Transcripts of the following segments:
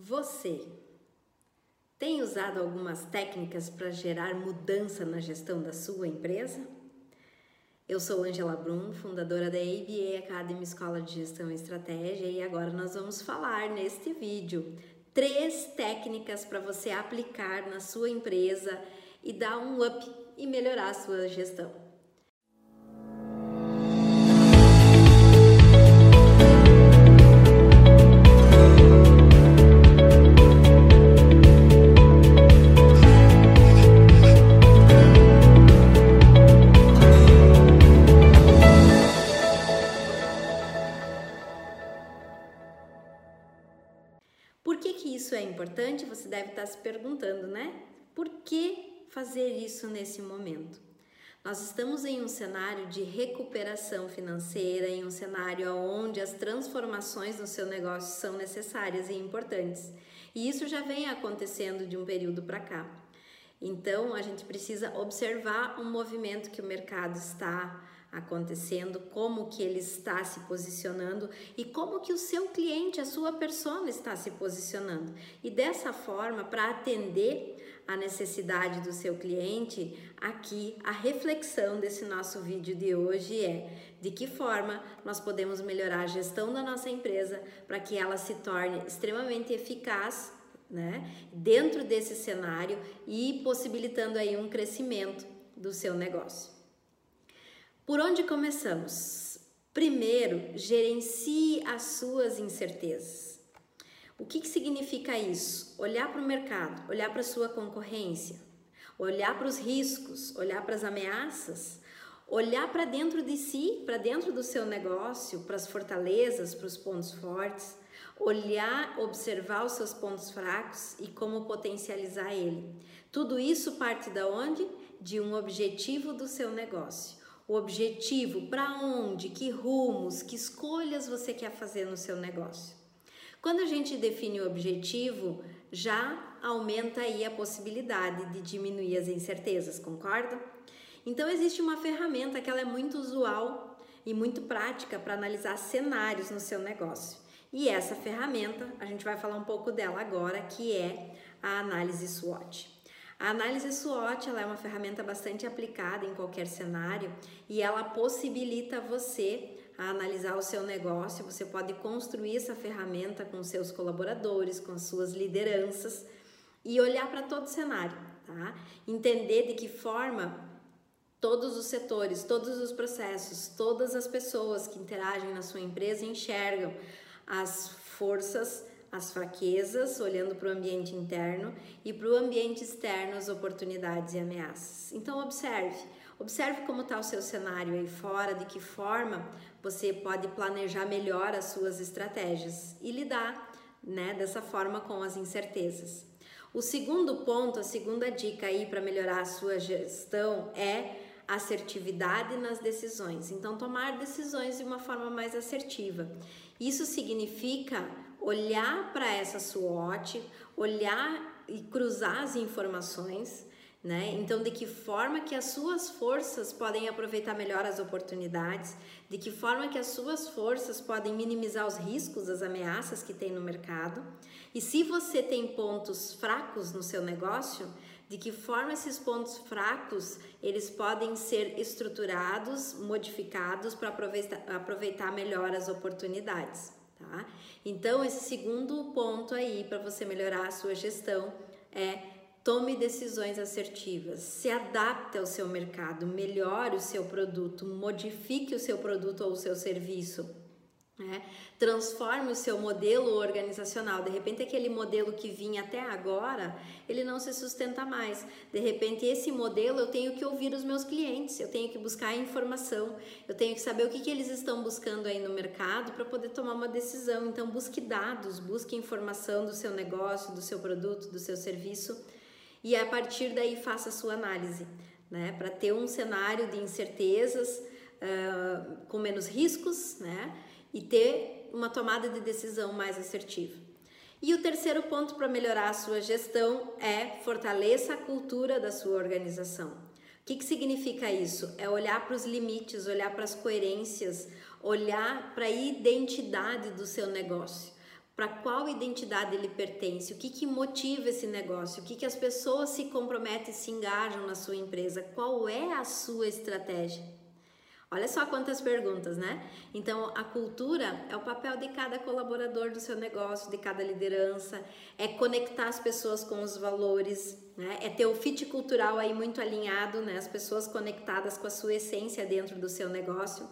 Você tem usado algumas técnicas para gerar mudança na gestão da sua empresa? Eu sou Angela Brum, fundadora da ABA Academy Escola de Gestão e Estratégia, e agora nós vamos falar neste vídeo três técnicas para você aplicar na sua empresa e dar um up e melhorar a sua gestão. Você deve estar se perguntando, né? Por que fazer isso nesse momento? Nós estamos em um cenário de recuperação financeira, em um cenário onde as transformações no seu negócio são necessárias e importantes. E isso já vem acontecendo de um período para cá. Então, a gente precisa observar o movimento que o mercado está acontecendo, como que ele está se posicionando e como que o seu cliente, a sua persona está se posicionando. E dessa forma, para atender a necessidade do seu cliente, aqui a reflexão desse nosso vídeo de hoje é de que forma nós podemos melhorar a gestão da nossa empresa para que ela se torne extremamente eficaz né, dentro desse cenário e possibilitando aí um crescimento do seu negócio. Por onde começamos? Primeiro, gerencie as suas incertezas. O que, que significa isso? Olhar para o mercado, olhar para a sua concorrência, olhar para os riscos, olhar para as ameaças, olhar para dentro de si, para dentro do seu negócio, para as fortalezas, para os pontos fortes, olhar, observar os seus pontos fracos e como potencializar ele. Tudo isso parte da onde? De um objetivo do seu negócio o objetivo, para onde, que rumos, que escolhas você quer fazer no seu negócio. Quando a gente define o objetivo, já aumenta aí a possibilidade de diminuir as incertezas, concorda? Então existe uma ferramenta que ela é muito usual e muito prática para analisar cenários no seu negócio. E essa ferramenta, a gente vai falar um pouco dela agora, que é a análise SWOT. A análise SWOT é uma ferramenta bastante aplicada em qualquer cenário e ela possibilita você a analisar o seu negócio. Você pode construir essa ferramenta com seus colaboradores, com suas lideranças e olhar para todo o cenário, tá? Entender de que forma todos os setores, todos os processos, todas as pessoas que interagem na sua empresa enxergam as forças as fraquezas, olhando para o ambiente interno e para o ambiente externo as oportunidades e ameaças. Então observe, observe como está o seu cenário aí fora, de que forma você pode planejar melhor as suas estratégias e lidar, né, dessa forma com as incertezas. O segundo ponto, a segunda dica aí para melhorar a sua gestão é assertividade nas decisões. Então, tomar decisões de uma forma mais assertiva. Isso significa olhar para essa SWOT, olhar e cruzar as informações, né? Então, de que forma que as suas forças podem aproveitar melhor as oportunidades, de que forma que as suas forças podem minimizar os riscos, as ameaças que tem no mercado. E se você tem pontos fracos no seu negócio, de que forma esses pontos fracos eles podem ser estruturados, modificados para aproveitar, aproveitar melhor as oportunidades tá? Então, esse segundo ponto aí para você melhorar a sua gestão é tome decisões assertivas, se adapte ao seu mercado, melhore o seu produto, modifique o seu produto ou o seu serviço né? Transforme o seu modelo organizacional. De repente, aquele modelo que vinha até agora, ele não se sustenta mais. De repente, esse modelo eu tenho que ouvir os meus clientes, eu tenho que buscar informação, eu tenho que saber o que, que eles estão buscando aí no mercado para poder tomar uma decisão. Então, busque dados, busque informação do seu negócio, do seu produto, do seu serviço e a partir daí faça a sua análise, né? Para ter um cenário de incertezas uh, com menos riscos, né? E ter uma tomada de decisão mais assertiva. E o terceiro ponto para melhorar a sua gestão é fortaleça a cultura da sua organização. O que, que significa isso? É olhar para os limites, olhar para as coerências, olhar para a identidade do seu negócio, para qual identidade ele pertence, o que, que motiva esse negócio, o que, que as pessoas se comprometem e se engajam na sua empresa, qual é a sua estratégia. Olha só quantas perguntas, né? Então, a cultura é o papel de cada colaborador do seu negócio, de cada liderança, é conectar as pessoas com os valores, né? É ter o fit cultural aí muito alinhado, né? As pessoas conectadas com a sua essência dentro do seu negócio.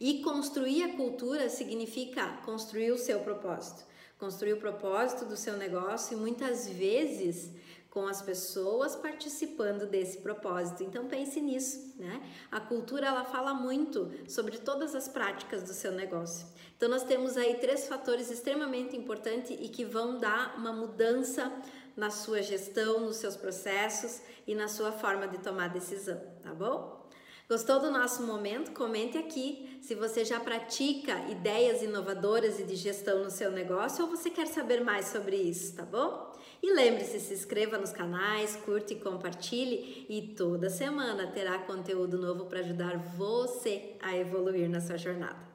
E construir a cultura significa construir o seu propósito, construir o propósito do seu negócio e muitas vezes com as pessoas participando desse propósito. Então pense nisso, né? A cultura ela fala muito sobre todas as práticas do seu negócio. Então nós temos aí três fatores extremamente importantes e que vão dar uma mudança na sua gestão, nos seus processos e na sua forma de tomar decisão, tá bom? Gostou do nosso momento? Comente aqui se você já pratica ideias inovadoras e de gestão no seu negócio ou você quer saber mais sobre isso, tá bom? E lembre-se, se inscreva nos canais, curte e compartilhe e toda semana terá conteúdo novo para ajudar você a evoluir na sua jornada.